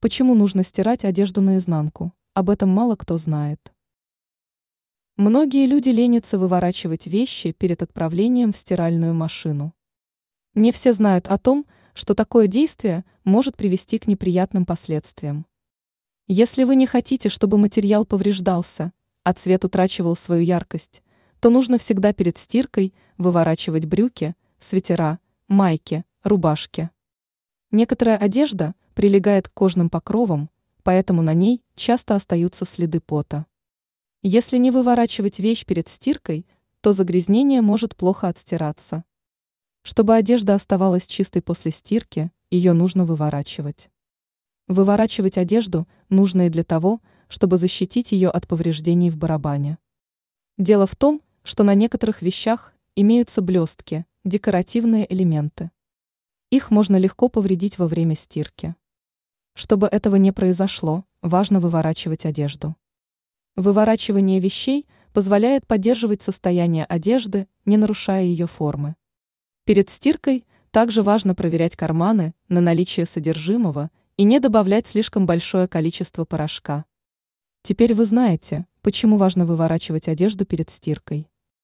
Почему нужно стирать одежду наизнанку? Об этом мало кто знает. Многие люди ленятся выворачивать вещи перед отправлением в стиральную машину. Не все знают о том, что такое действие может привести к неприятным последствиям. Если вы не хотите, чтобы материал повреждался, а цвет утрачивал свою яркость, то нужно всегда перед стиркой выворачивать брюки, свитера, майки, рубашки. Некоторая одежда прилегает к кожным покровам, поэтому на ней часто остаются следы пота. Если не выворачивать вещь перед стиркой, то загрязнение может плохо отстираться. Чтобы одежда оставалась чистой после стирки, ее нужно выворачивать. Выворачивать одежду нужно и для того, чтобы защитить ее от повреждений в барабане. Дело в том, что на некоторых вещах имеются блестки, декоративные элементы. Их можно легко повредить во время стирки. Чтобы этого не произошло, важно выворачивать одежду. Выворачивание вещей позволяет поддерживать состояние одежды, не нарушая ее формы. Перед стиркой также важно проверять карманы на наличие содержимого и не добавлять слишком большое количество порошка. Теперь вы знаете, почему важно выворачивать одежду перед стиркой.